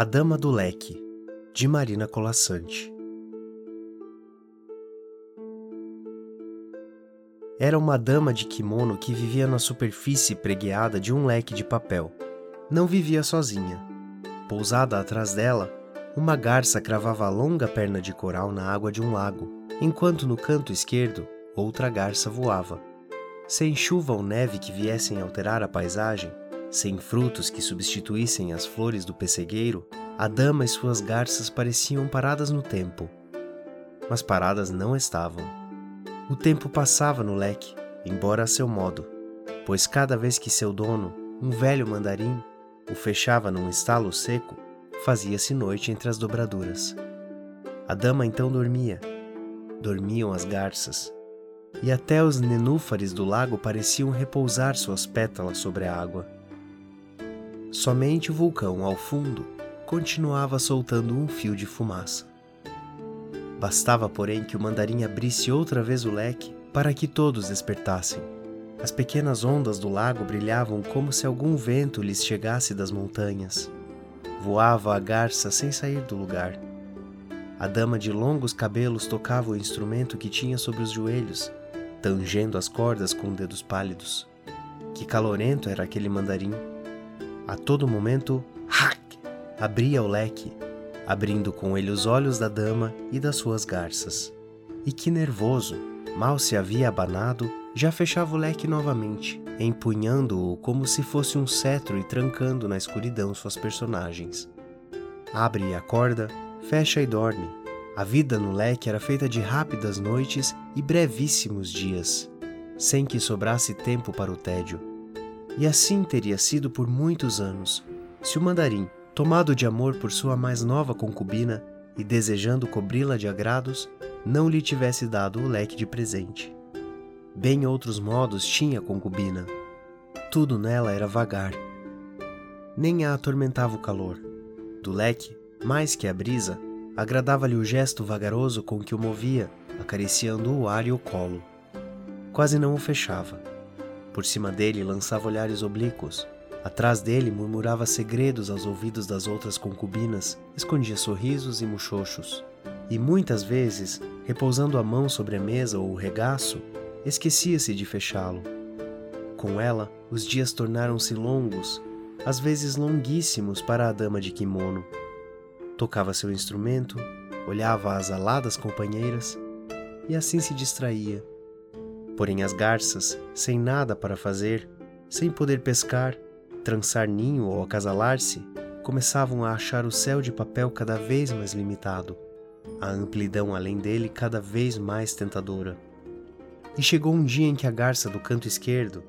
A Dama do Leque, de Marina Colassante. Era uma dama de kimono que vivia na superfície pregueada de um leque de papel. Não vivia sozinha. Pousada atrás dela, uma garça cravava a longa perna de coral na água de um lago, enquanto no canto esquerdo outra garça voava. Sem chuva ou neve que viessem alterar a paisagem, sem frutos que substituíssem as flores do pessegueiro, a dama e suas garças pareciam paradas no tempo. Mas paradas não estavam. O tempo passava no leque, embora a seu modo, pois cada vez que seu dono, um velho mandarim, o fechava num estalo seco, fazia-se noite entre as dobraduras. A dama então dormia. Dormiam as garças, e até os nenúfares do lago pareciam repousar suas pétalas sobre a água. Somente o vulcão, ao fundo, continuava soltando um fio de fumaça. Bastava, porém, que o mandarim abrisse outra vez o leque para que todos despertassem. As pequenas ondas do lago brilhavam como se algum vento lhes chegasse das montanhas. Voava a garça sem sair do lugar. A dama de longos cabelos tocava o instrumento que tinha sobre os joelhos, tangendo as cordas com dedos pálidos. Que calorento era aquele mandarim! A todo momento, hack! abria o leque, abrindo com ele os olhos da dama e das suas garças. E que nervoso! Mal se havia abanado, já fechava o leque novamente, empunhando-o como se fosse um cetro e trancando na escuridão suas personagens. Abre a corda, fecha e dorme. A vida no leque era feita de rápidas noites e brevíssimos dias, sem que sobrasse tempo para o tédio. E assim teria sido por muitos anos, se o mandarim, tomado de amor por sua mais nova concubina e desejando cobri-la de agrados, não lhe tivesse dado o leque de presente. Bem outros modos tinha a concubina. Tudo nela era vagar. Nem a atormentava o calor. Do leque, mais que a brisa, agradava-lhe o gesto vagaroso com que o movia, acariciando o ar e o colo. Quase não o fechava. Por cima dele lançava olhares oblíquos. Atrás dele murmurava segredos aos ouvidos das outras concubinas, escondia sorrisos e muxoxos. E muitas vezes, repousando a mão sobre a mesa ou o regaço, esquecia-se de fechá-lo. Com ela, os dias tornaram-se longos, às vezes longuíssimos para a dama de kimono. Tocava seu instrumento, olhava as aladas companheiras e assim se distraía. Porém, as garças, sem nada para fazer, sem poder pescar, trançar ninho ou acasalar-se, começavam a achar o céu de papel cada vez mais limitado, a amplidão além dele cada vez mais tentadora. E chegou um dia em que a garça do canto esquerdo,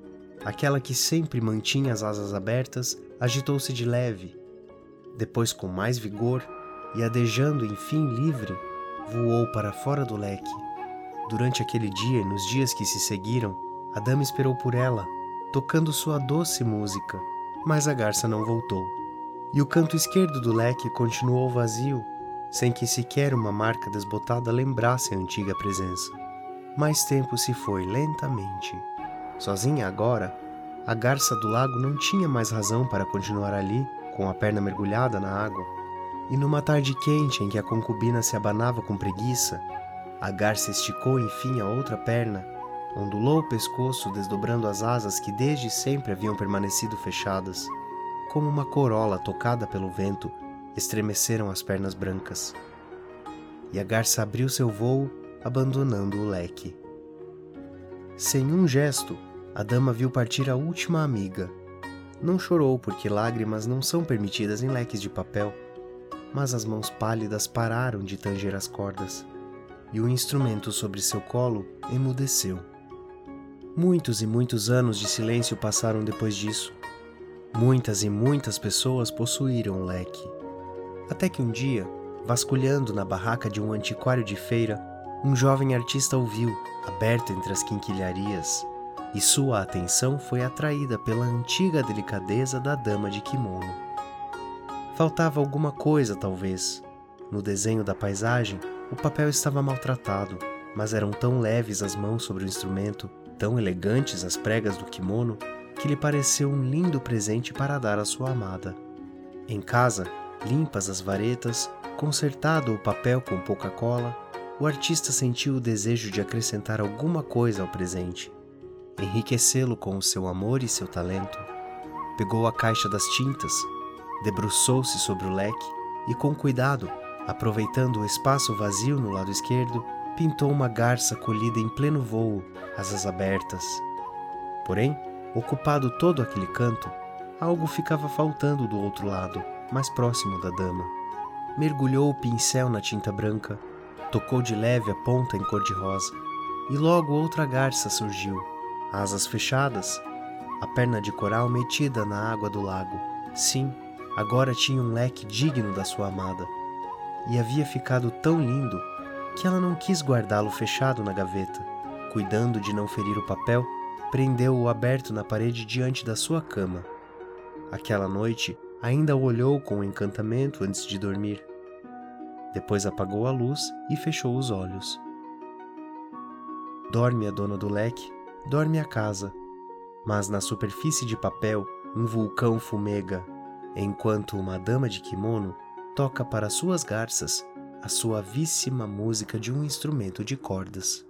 aquela que sempre mantinha as asas abertas, agitou-se de leve. Depois, com mais vigor, e adejando enfim livre, voou para fora do leque. Durante aquele dia e nos dias que se seguiram, a dama esperou por ela, tocando sua doce música, mas a garça não voltou. E o canto esquerdo do leque continuou vazio, sem que sequer uma marca desbotada lembrasse a antiga presença. Mais tempo se foi lentamente. Sozinha agora, a garça do lago não tinha mais razão para continuar ali, com a perna mergulhada na água. E numa tarde quente em que a concubina se abanava com preguiça, a garça esticou enfim a outra perna, ondulou o pescoço desdobrando as asas que desde sempre haviam permanecido fechadas. Como uma corola tocada pelo vento, estremeceram as pernas brancas. E a garça abriu seu vôo abandonando o leque. Sem um gesto, a dama viu partir a última amiga. Não chorou porque lágrimas não são permitidas em leques de papel, mas as mãos pálidas pararam de tanger as cordas e o instrumento sobre seu colo emudeceu. Muitos e muitos anos de silêncio passaram depois disso. Muitas e muitas pessoas possuíram o leque. Até que um dia, vasculhando na barraca de um antiquário de feira, um jovem artista ouviu, aberto entre as quinquilharias, e sua atenção foi atraída pela antiga delicadeza da dama de kimono. Faltava alguma coisa, talvez. No desenho da paisagem, o papel estava maltratado, mas eram tão leves as mãos sobre o instrumento, tão elegantes as pregas do kimono, que lhe pareceu um lindo presente para dar à sua amada. Em casa, Limpas as varetas, consertado o papel com pouca cola, o artista sentiu o desejo de acrescentar alguma coisa ao presente, enriquecê-lo com o seu amor e seu talento. Pegou a caixa das tintas, debruçou-se sobre o leque e, com cuidado, aproveitando o espaço vazio no lado esquerdo, pintou uma garça colhida em pleno voo, asas abertas. Porém, ocupado todo aquele canto, algo ficava faltando do outro lado mais próximo da dama. Mergulhou o pincel na tinta branca, tocou de leve a ponta em cor-de-rosa, e logo outra garça surgiu, asas fechadas, a perna de coral metida na água do lago. Sim, agora tinha um leque digno da sua amada, e havia ficado tão lindo que ela não quis guardá-lo fechado na gaveta. Cuidando de não ferir o papel, prendeu-o aberto na parede diante da sua cama. Aquela noite, ainda o olhou com encantamento antes de dormir. Depois apagou a luz e fechou os olhos. Dorme a dona do leque, dorme a casa, mas na superfície de papel um vulcão fumega, enquanto uma dama de kimono toca para suas garças a suavíssima música de um instrumento de cordas.